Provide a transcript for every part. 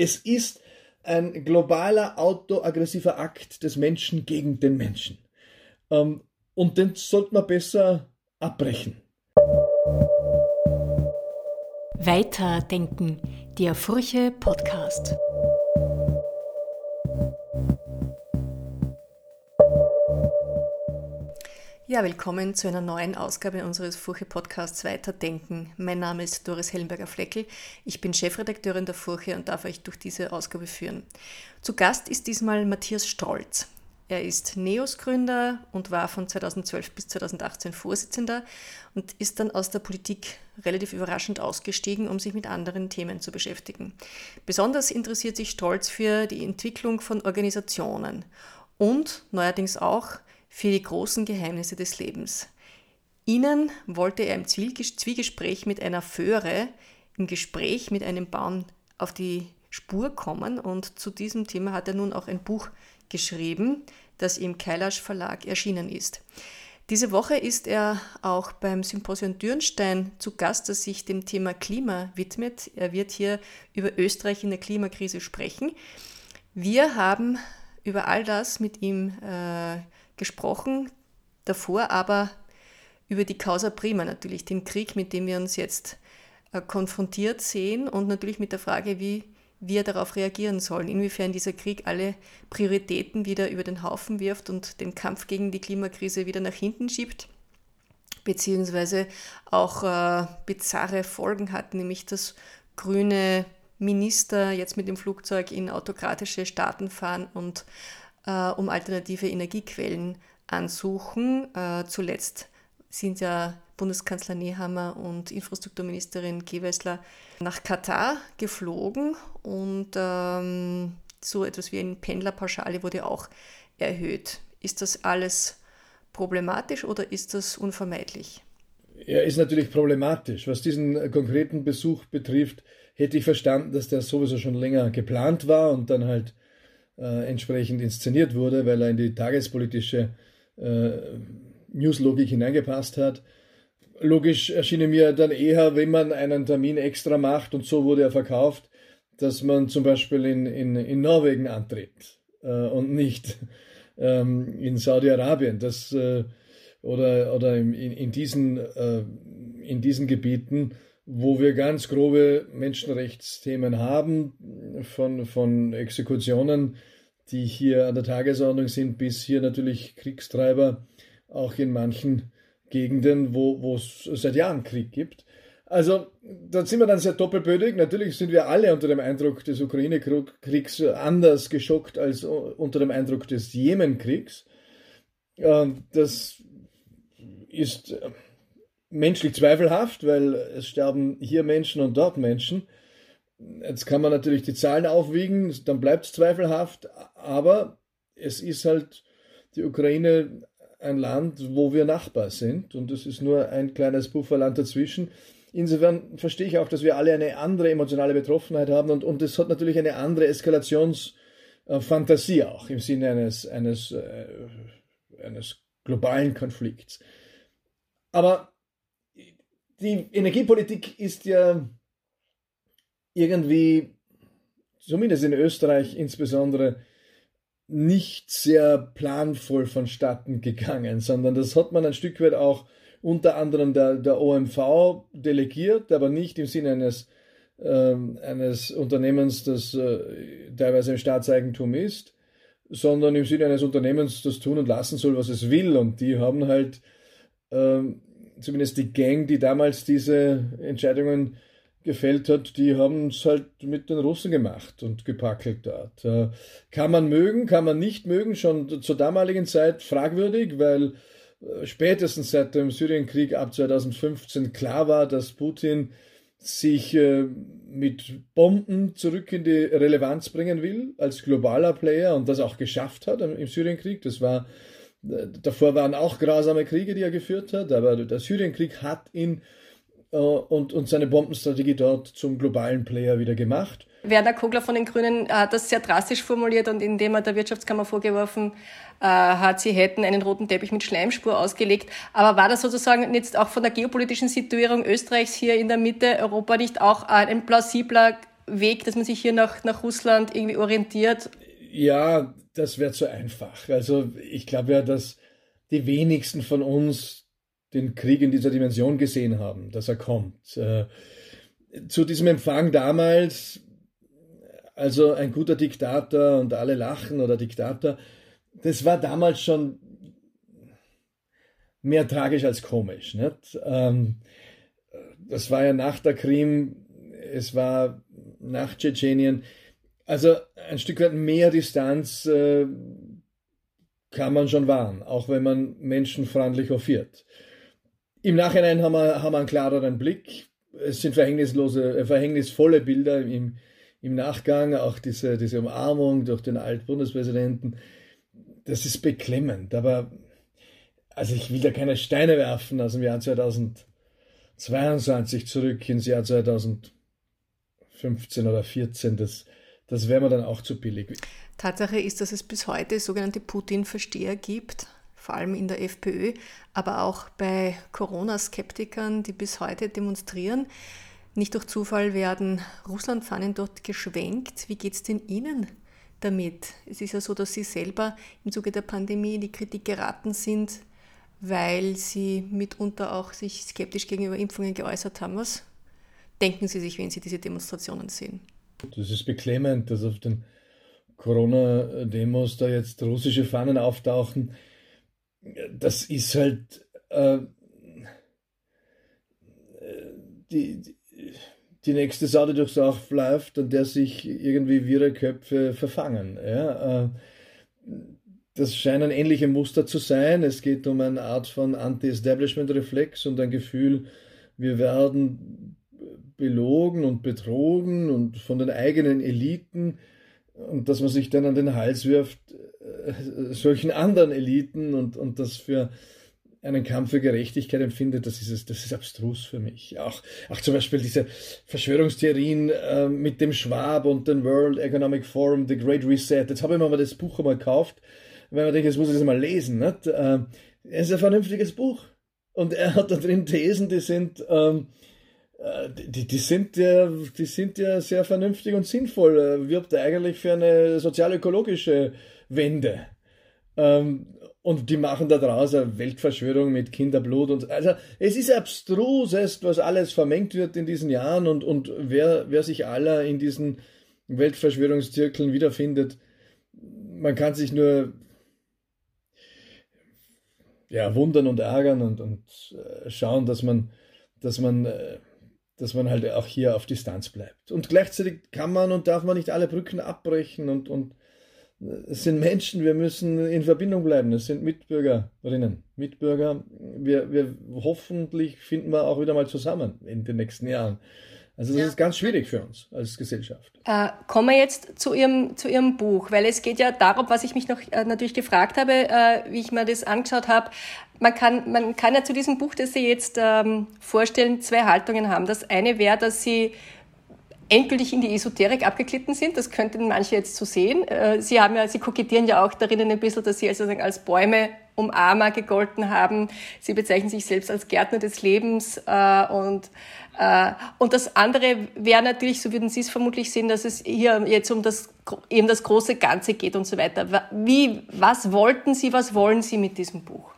Es ist ein globaler autoaggressiver Akt des Menschen gegen den Menschen. Ähm, und den sollte man besser abbrechen. Weiterdenken, der Furche Podcast. Ja, willkommen zu einer neuen Ausgabe unseres Furche Podcasts Weiterdenken. Mein Name ist Doris Hellenberger-Fleckel. Ich bin Chefredakteurin der Furche und darf euch durch diese Ausgabe führen. Zu Gast ist diesmal Matthias Strolz. Er ist NEOS-Gründer und war von 2012 bis 2018 Vorsitzender und ist dann aus der Politik relativ überraschend ausgestiegen, um sich mit anderen Themen zu beschäftigen. Besonders interessiert sich Strolz für die Entwicklung von Organisationen und neuerdings auch für die großen Geheimnisse des Lebens. Ihnen wollte er im Zwiegespräch mit einer Föhre, im Gespräch mit einem Baum auf die Spur kommen und zu diesem Thema hat er nun auch ein Buch geschrieben, das im Kailash Verlag erschienen ist. Diese Woche ist er auch beim Symposium Dürnstein zu Gast, das sich dem Thema Klima widmet. Er wird hier über Österreich in der Klimakrise sprechen. Wir haben über all das mit ihm äh, gesprochen, davor aber über die Causa Prima natürlich, den Krieg, mit dem wir uns jetzt äh, konfrontiert sehen und natürlich mit der Frage, wie wir darauf reagieren sollen, inwiefern dieser Krieg alle Prioritäten wieder über den Haufen wirft und den Kampf gegen die Klimakrise wieder nach hinten schiebt, beziehungsweise auch äh, bizarre Folgen hat, nämlich dass grüne Minister jetzt mit dem Flugzeug in autokratische Staaten fahren und äh, um alternative Energiequellen ansuchen. Äh, zuletzt sind ja Bundeskanzler Nehammer und Infrastrukturministerin Gewessler nach Katar geflogen und ähm, so etwas wie eine Pendlerpauschale wurde auch erhöht. Ist das alles problematisch oder ist das unvermeidlich? Er ist natürlich problematisch. Was diesen konkreten Besuch betrifft, hätte ich verstanden, dass der sowieso schon länger geplant war und dann halt entsprechend inszeniert wurde, weil er in die tagespolitische äh, Newslogik hineingepasst hat. Logisch erschien mir dann eher, wenn man einen Termin extra macht, und so wurde er verkauft, dass man zum Beispiel in, in, in Norwegen antritt äh, und nicht ähm, in Saudi-Arabien. äh, oder, oder in, in, diesen, äh, in diesen Gebieten, wo wir ganz grobe Menschenrechtsthemen haben, von, von Exekutionen, die hier an der Tagesordnung sind, bis hier natürlich Kriegstreiber, auch in manchen Gegenden, wo es seit Jahren Krieg gibt. Also, da sind wir dann sehr doppelbödig. Natürlich sind wir alle unter dem Eindruck des Ukraine-Kriegs anders geschockt als unter dem Eindruck des Jemen-Kriegs. Das ist menschlich zweifelhaft, weil es sterben hier Menschen und dort Menschen. Jetzt kann man natürlich die Zahlen aufwiegen, dann bleibt es zweifelhaft, aber es ist halt die Ukraine ein Land, wo wir Nachbar sind und es ist nur ein kleines Pufferland dazwischen. Insofern verstehe ich auch, dass wir alle eine andere emotionale Betroffenheit haben und, und es hat natürlich eine andere Eskalationsfantasie auch im Sinne eines, eines, äh, eines globalen Konflikts. Aber die Energiepolitik ist ja irgendwie, zumindest in Österreich insbesondere, nicht sehr planvoll vonstatten gegangen, sondern das hat man ein Stück weit auch unter anderem der, der OMV delegiert, aber nicht im Sinne eines, äh, eines Unternehmens, das äh, teilweise im Staatseigentum ist, sondern im Sinne eines Unternehmens, das tun und lassen soll, was es will. Und die haben halt äh, zumindest die Gang, die damals diese Entscheidungen gefällt hat, die haben es halt mit den Russen gemacht und gepackelt dort. Äh, kann man mögen, kann man nicht mögen, schon zur damaligen Zeit fragwürdig, weil äh, spätestens seit dem Syrienkrieg ab 2015 klar war, dass Putin sich äh, mit Bomben zurück in die Relevanz bringen will als globaler Player und das auch geschafft hat im Syrienkrieg. Das war Davor waren auch grausame Kriege, die er geführt hat, aber der Syrienkrieg hat ihn äh, und, und seine Bombenstrategie dort zum globalen Player wieder gemacht. Werner Kogler von den Grünen hat das sehr drastisch formuliert und indem er der Wirtschaftskammer vorgeworfen äh, hat, sie hätten einen roten Teppich mit Schleimspur ausgelegt. Aber war das sozusagen jetzt auch von der geopolitischen Situierung Österreichs hier in der Mitte Europa nicht auch ein plausibler Weg, dass man sich hier nach, nach Russland irgendwie orientiert? Ja, das wäre zu einfach. Also ich glaube ja, dass die wenigsten von uns den Krieg in dieser Dimension gesehen haben, dass er kommt. Äh, zu diesem Empfang damals, also ein guter Diktator und alle lachen oder Diktator, das war damals schon mehr tragisch als komisch. Nicht? Ähm, das war ja nach der Krim, es war nach Tschetschenien. Also ein Stück weit mehr Distanz äh, kann man schon wahren, auch wenn man menschenfreundlich hofiert. Im Nachhinein haben wir, haben wir einen klareren Blick. Es sind verhängnislose, äh, verhängnisvolle Bilder im, im Nachgang, auch diese, diese Umarmung durch den Altbundespräsidenten. Das ist beklemmend, aber also ich will da keine Steine werfen aus dem Jahr 2022 zurück ins Jahr 2015 oder 2014. Das, das wäre mir dann auch zu billig. Tatsache ist, dass es bis heute sogenannte Putin-Versteher gibt, vor allem in der FPÖ, aber auch bei Corona-Skeptikern, die bis heute demonstrieren. Nicht durch Zufall werden Russlandfahnen dort geschwenkt. Wie geht es denn Ihnen damit? Es ist ja so, dass Sie selber im Zuge der Pandemie in die Kritik geraten sind, weil Sie mitunter auch sich skeptisch gegenüber Impfungen geäußert haben. Was denken Sie sich, wenn Sie diese Demonstrationen sehen? Das ist beklemmend, dass auf den Corona-Demos da jetzt russische Fahnen auftauchen, das ist halt äh, die, die nächste Sau, die durchs Dorf läuft und der sich irgendwie wirre Köpfe verfangen. Ja? Äh, das scheinen ähnliche Muster zu sein. Es geht um eine Art von Anti-Establishment-Reflex und ein Gefühl, wir werden belogen und betrogen und von den eigenen Eliten und dass man sich dann an den Hals wirft, äh, solchen anderen Eliten und, und das für einen Kampf für Gerechtigkeit empfindet, das ist, das ist abstrus für mich. Auch, auch zum Beispiel diese Verschwörungstheorien äh, mit dem Schwab und dem World Economic Forum, The Great Reset. Jetzt habe ich mir mal das Buch einmal gekauft, weil man denkt, jetzt muss ich das mal lesen. Nicht? Äh, es ist ein vernünftiges Buch. Und er hat da drin Thesen, die sind, ähm, äh, die, die, sind ja, die sind ja sehr vernünftig und sinnvoll. Er wirbt eigentlich für eine sozial-ökologische Wende. Ähm, und die machen da draus eine Weltverschwörung mit Kinderblut und also es ist abstrusest, was alles vermengt wird in diesen Jahren und, und wer, wer sich aller in diesen Weltverschwörungszirkeln wiederfindet, man kann sich nur ja, wundern und ärgern und, und äh, schauen, dass man, dass man äh, dass man halt auch hier auf Distanz bleibt. Und gleichzeitig kann man und darf man nicht alle Brücken abbrechen und, und es sind Menschen, wir müssen in Verbindung bleiben. Es sind Mitbürgerinnen, Mitbürger. Wir, wir hoffentlich finden wir auch wieder mal zusammen in den nächsten Jahren. Also das ja. ist ganz schwierig für uns als Gesellschaft. Äh, kommen wir jetzt zu Ihrem, zu Ihrem Buch, weil es geht ja darum, was ich mich noch äh, natürlich gefragt habe, äh, wie ich mir das angeschaut habe. Man kann, man kann ja zu diesem Buch, das Sie jetzt ähm, vorstellen, zwei Haltungen haben. Das eine wäre, dass Sie endgültig in die Esoterik abgeglitten sind. Das könnten manche jetzt so sehen. Äh, Sie haben ja, Sie kokettieren ja auch darin ein bisschen, dass Sie also als Bäume Umarmer gegolten haben. Sie bezeichnen sich selbst als Gärtner des Lebens äh, und äh, und das andere wäre natürlich, so würden Sie es vermutlich sehen, dass es hier jetzt um das eben das große Ganze geht und so weiter. Wie, was wollten Sie, was wollen Sie mit diesem Buch?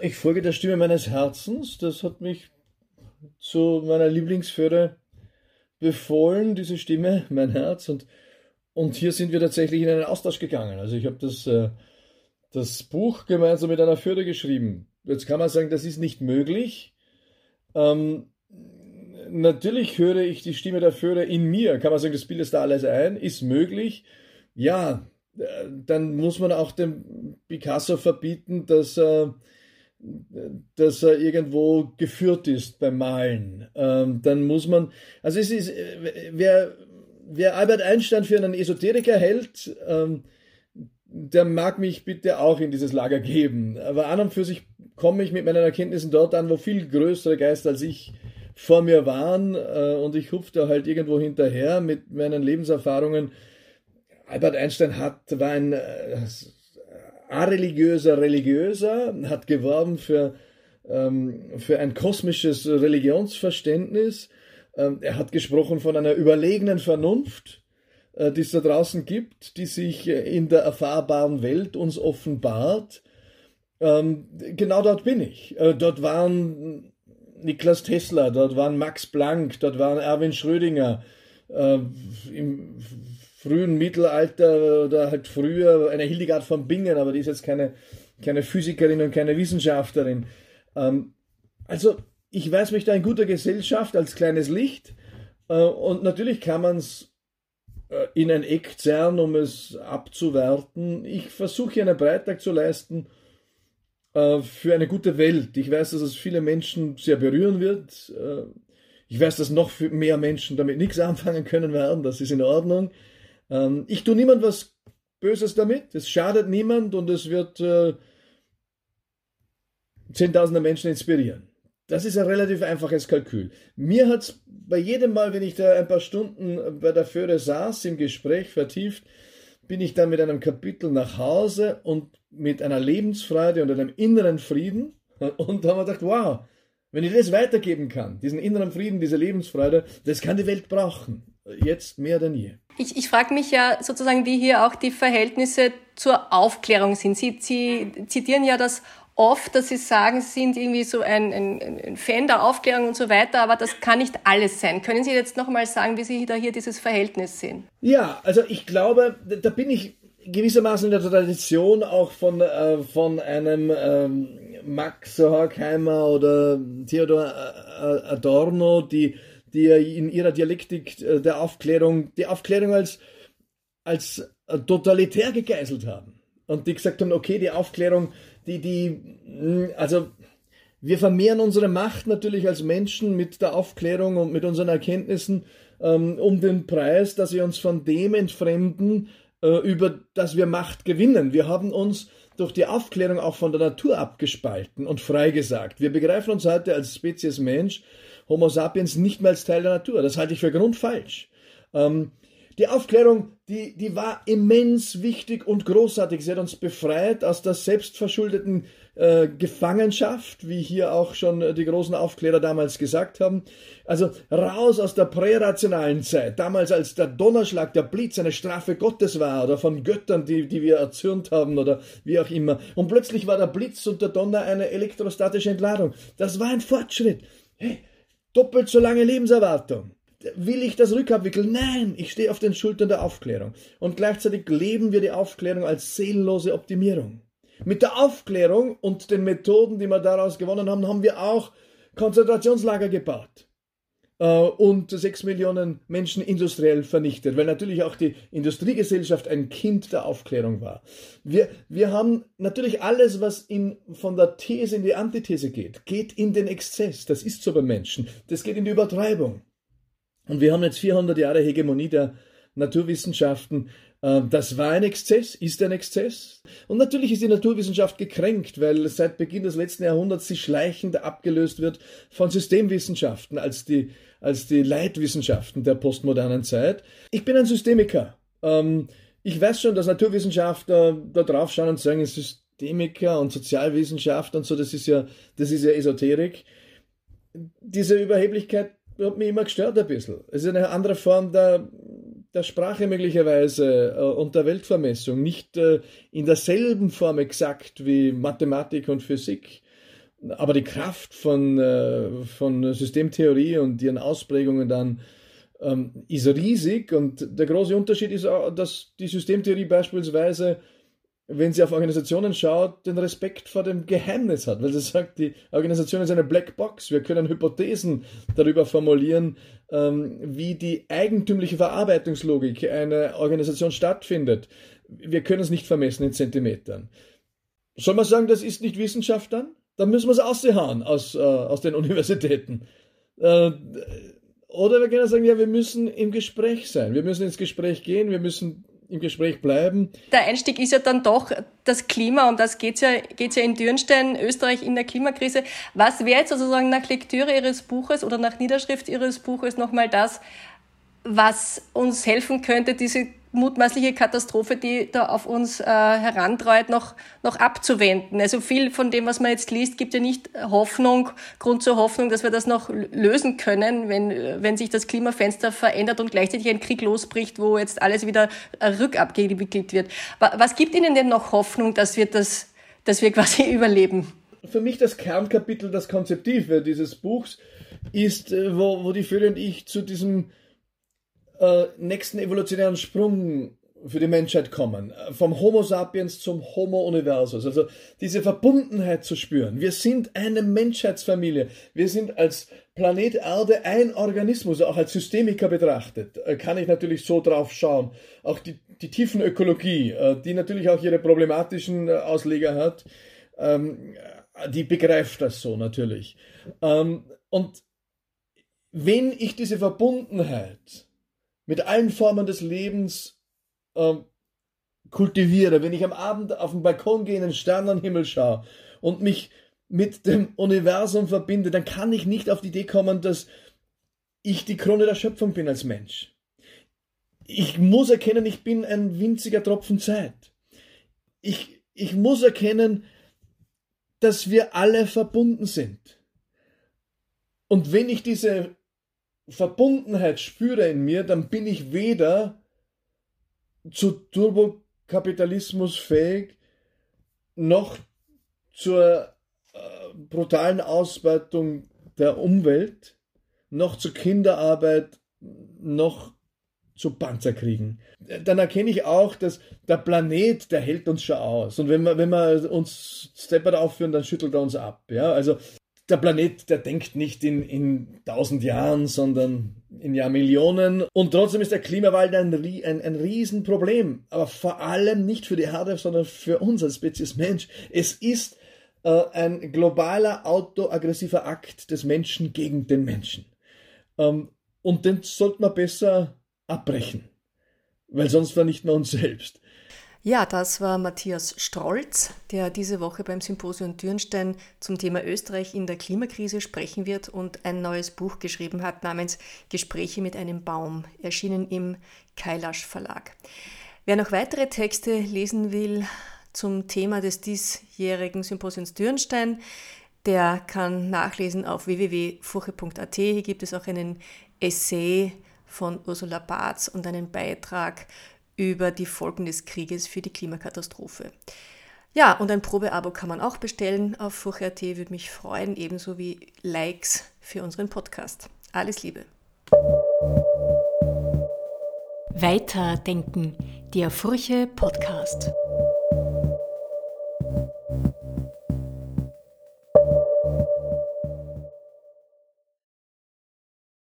Ich folge der Stimme meines Herzens. Das hat mich zu meiner Lieblingsföhre befohlen, diese Stimme, mein Herz. Und, und hier sind wir tatsächlich in einen Austausch gegangen. Also ich habe das äh, das Buch gemeinsam mit einer Förder geschrieben. Jetzt kann man sagen, das ist nicht möglich. Ähm, natürlich höre ich die Stimme der Förder in mir. Kann man sagen, das Bild ist da alles ein? Ist möglich? Ja, äh, dann muss man auch dem Picasso verbieten, dass er, dass er irgendwo geführt ist beim Malen. Ähm, dann muss man, also es ist, äh, wer, wer Albert Einstein für einen Esoteriker hält, ähm, der mag mich bitte auch in dieses Lager geben. Aber an und für sich komme ich mit meinen Erkenntnissen dort an, wo viel größere Geister als ich vor mir waren äh, und ich hupfte halt irgendwo hinterher mit meinen Lebenserfahrungen. Albert Einstein hat, war ein äh, areligiöser Religiöser, hat geworben für, ähm, für ein kosmisches Religionsverständnis Ähm, er hat gesprochen von einer überlegenen Vernunft, äh, die es da draußen gibt, die sich äh, in der erfahrbaren Welt uns offenbart. Ähm, genau dort bin ich. Äh, dort waren Niklas Tesla, dort waren Max Planck, dort waren Erwin Schrödinger. Im frühen Mittelalter oder halt früher eine Hildegard von Bingen, aber die ist jetzt keine, keine Physikerin und keine Wissenschaftlerin. Ähm, also ich weiß mich da in guter Gesellschaft als kleines Licht äh, und natürlich kann man es äh, in ein Eck zerren, um es abzuwerten. Ich versuche hier einen Beitrag zu leisten äh, für eine gute Welt. Ich weiß, dass es viele Menschen sehr berühren wird. Äh, ich weiß, dass noch mehr Menschen damit nichts anfangen können werden. Das ist in Ordnung. Ähm, ich tue niemand was Böses damit. Es schadet niemand und es wird äh, Zehntausende Menschen inspirieren. Das ist ein relativ einfaches Kalkül. Mir hat es bei jedem Mal, wenn ich da ein paar Stunden bei der Föhre saß, im Gespräch vertieft, bin ich dann mit einem Kapitel nach Hause und mit einer Lebensfreude und einem inneren Frieden. Und da haben wir gedacht, wow, wenn ich das weitergeben kann, diesen inneren Frieden, diese Lebensfreude, das kann die Welt brauchen. Jetzt mehr denn je. Ich, ich frage mich ja sozusagen, wie hier auch die Verhältnisse zur Aufklärung sind. Sie, Sie zitieren ja das oft, dass sie sagen, sie sind irgendwie so ein, ein, ein, Fan der Aufklärung und so weiter, aber das kann nicht alles sein. Können Sie jetzt nochmal sagen, wie Sie da hier dieses Verhältnis sehen? Ja, also ich glaube, da bin ich gewissermaßen in der Tradition auch von, äh, von einem ähm, Max Horkheimer oder Theodor äh, Adorno, die, die in ihrer Dialektik äh, der Aufklärung, die Aufklärung als, als totalitär gegeißelt haben. Und die gesagt haben, okay, die Aufklärung die, die, hm, also wir vermehren unsere Macht natürlich als Menschen mit der Aufklärung und mit unseren Erkenntnissen ähm, um den Preis, dass wir uns von dem entfremden, äh, über das wir Macht gewinnen. Wir haben uns durch die Aufklärung auch von der Natur abgespalten und freigesagt. Wir begreifen uns heute als Spezies Mensch, Homo sapiens, nicht mehr als Teil der Natur. Das halte ich für grundfalsch. Ähm, die Aufklärung, die, die war immens wichtig und großartig. Sie hat uns befreit aus der selbstverschuldeten äh, Gefangenschaft, wie hier auch schon äh, die großen Aufklärer damals gesagt haben. Also raus aus der prärationalen Zeit, damals als der Donnerschlag, der Blitz eine Strafe Gottes war oder von Göttern, die, die wir erzürnt haben oder wie auch immer. Und plötzlich war der Blitz und der Donner eine elektrostatische Entladung. Das war ein Fortschritt. Hey, doppelt so lange Lebenserwartung will ich das rückabwickeln? Nein, ich stehe auf den Schultern der Aufklärung. Und gleichzeitig leben wir die Aufklärung als seelenlose Optimierung. Mit der Aufklärung und den Methoden, die wir daraus gewonnen haben, haben wir auch Konzentrationslager gebaut äh, und sechs Millionen Menschen industriell vernichtet, weil natürlich auch die Industriegesellschaft ein Kind der Aufklärung war. Wir, wir haben natürlich alles, was in, von der These in die Antithese geht, geht in den Exzess. Das ist so bei Menschen. Das geht in die Übertreibung. Und wir haben jetzt 400 Jahre Hegemonie der Naturwissenschaften. Ähm, das war ein Exzess, ist ein Exzess. Und natürlich ist die Naturwissenschaft gekränkt, weil seit Beginn des letzten Jahrhunderts sie schleichend abgelöst wird von Systemwissenschaften als die, als die Leitwissenschaften der postmodernen Zeit. Ich bin ein Systemiker. Ähm, ich weiß schon, dass Naturwissenschaftler da drauf schauen und sagen, Systemiker und Sozialwissenschaft und so, das ist ja, das ist ja Esoterik. Diese Überheblichkeit hat mich immer gestört ein bisschen. Es ist eine andere Form der, der Sprache möglicherweise äh, und der Weltvermessung. Nicht äh, in derselben Form exakt wie Mathematik und Physik. Aber die Kraft von, äh, von Systemtheorie und ihren Ausprägungen dann ähm, ist riesig. Und der große Unterschied ist auch, dass die Systemtheorie beispielsweise wenn sie auf Organisationen schaut, den Respekt vor dem Geheimnis hat, weil sie sagt, die Organisation ist eine Blackbox. Wir können Hypothesen darüber formulieren, ähm, wie die eigentümliche Verarbeitungslogik einer Organisation stattfindet. Wir können es nicht vermessen in Zentimetern. Soll man sagen, das ist nicht Wissenschaft dann? Dann müssen wir es aushauen aus, äh, aus den Universitäten. Äh, oder wir können sagen, ja, wir müssen im Gespräch sein. Wir müssen ins Gespräch gehen. Wir müssen im Gespräch bleiben. Der Einstieg ist ja dann doch das Klima und das geht ja, geht's ja in Dürnstein, Österreich in der Klimakrise. Was wäre jetzt sozusagen nach Lektüre Ihres Buches oder nach Niederschrift Ihres Buches nochmal das, was uns helfen könnte, diese mutmaßliche Katastrophe, die da auf uns äh, herantreut, noch, noch abzuwenden. Also viel von dem, was man jetzt liest, gibt ja nicht Hoffnung, Grund zur Hoffnung, dass wir das noch lösen können, wenn, wenn sich das Klimafenster verändert und gleichzeitig ein Krieg losbricht, wo jetzt alles wieder äh, rückabgewickelt wird. Was gibt Ihnen denn noch Hoffnung, dass wir das, dass wir quasi überleben? Für mich das Kernkapitel, das Konzeptive dieses Buchs ist, äh, wo, wo die Föhle und ich zu diesem äh, nächsten evolutionären Sprung für die Menschheit kommen. Vom Homo sapiens zum Homo universus. Also diese Verbundenheit zu spüren. Wir sind eine Menschheitsfamilie. Wir sind als Planet Erde ein Organismus, auch als Systemiker betrachtet. Äh, kann ich natürlich so drauf schauen. Auch die, die Tiefenökologie, äh, die natürlich auch ihre problematischen Ausleger hat, ähm, die begreift das so natürlich. Ähm, und wenn ich diese Verbundenheit mit allen Formen des Lebens äh, kultiviere, wenn ich am Abend auf den Balkon gehe, in den Sternenhimmel schaue und mich mit dem Universum verbinde, dann kann ich nicht auf die Idee kommen, dass ich die Krone der Schöpfung bin als Mensch. Ich muss erkennen, ich bin ein winziger Tropfen Zeit. Ich, ich muss erkennen, dass wir alle verbunden sind. Und wenn ich diese Verbundenheit spüre in mir, dann bin ich weder zu Turbokapitalismus fähig, noch zur äh, brutalen Ausbeutung der Umwelt, noch zur Kinderarbeit, noch zu Panzerkriegen. Dann erkenne ich auch, dass der Planet, der hält uns schon aus. Und wenn wir, wenn wir uns Stepper aufführen, dann schüttelt er uns ab. Ja? Also der Planet, der denkt nicht in, in tausend Jahren, sondern in Jahrmillionen. Und trotzdem ist der Klimawandel ein, ein, ein Riesenproblem. Aber vor allem nicht für die Erde, sondern für uns als Spezies Mensch. Es ist äh, ein globaler autoaggressiver Akt des Menschen gegen den Menschen. Ähm, und den sollte man besser abbrechen. Weil sonst vernichten wir uns selbst. Ja, das war Matthias Strolz, der diese Woche beim Symposium Dürnstein zum Thema Österreich in der Klimakrise sprechen wird und ein neues Buch geschrieben hat namens Gespräche mit einem Baum, erschienen im Kailash Verlag. Wer noch weitere Texte lesen will zum Thema des diesjährigen Symposiums Dürnstein, der kann nachlesen auf www.furche.at. Hier gibt es auch einen Essay von Ursula Barth und einen Beitrag über die Folgen des Krieges für die Klimakatastrophe. Ja, und ein Probeabo kann man auch bestellen auf Furche.at, würde mich freuen, ebenso wie Likes für unseren Podcast. Alles Liebe. Weiterdenken, der Furche Podcast.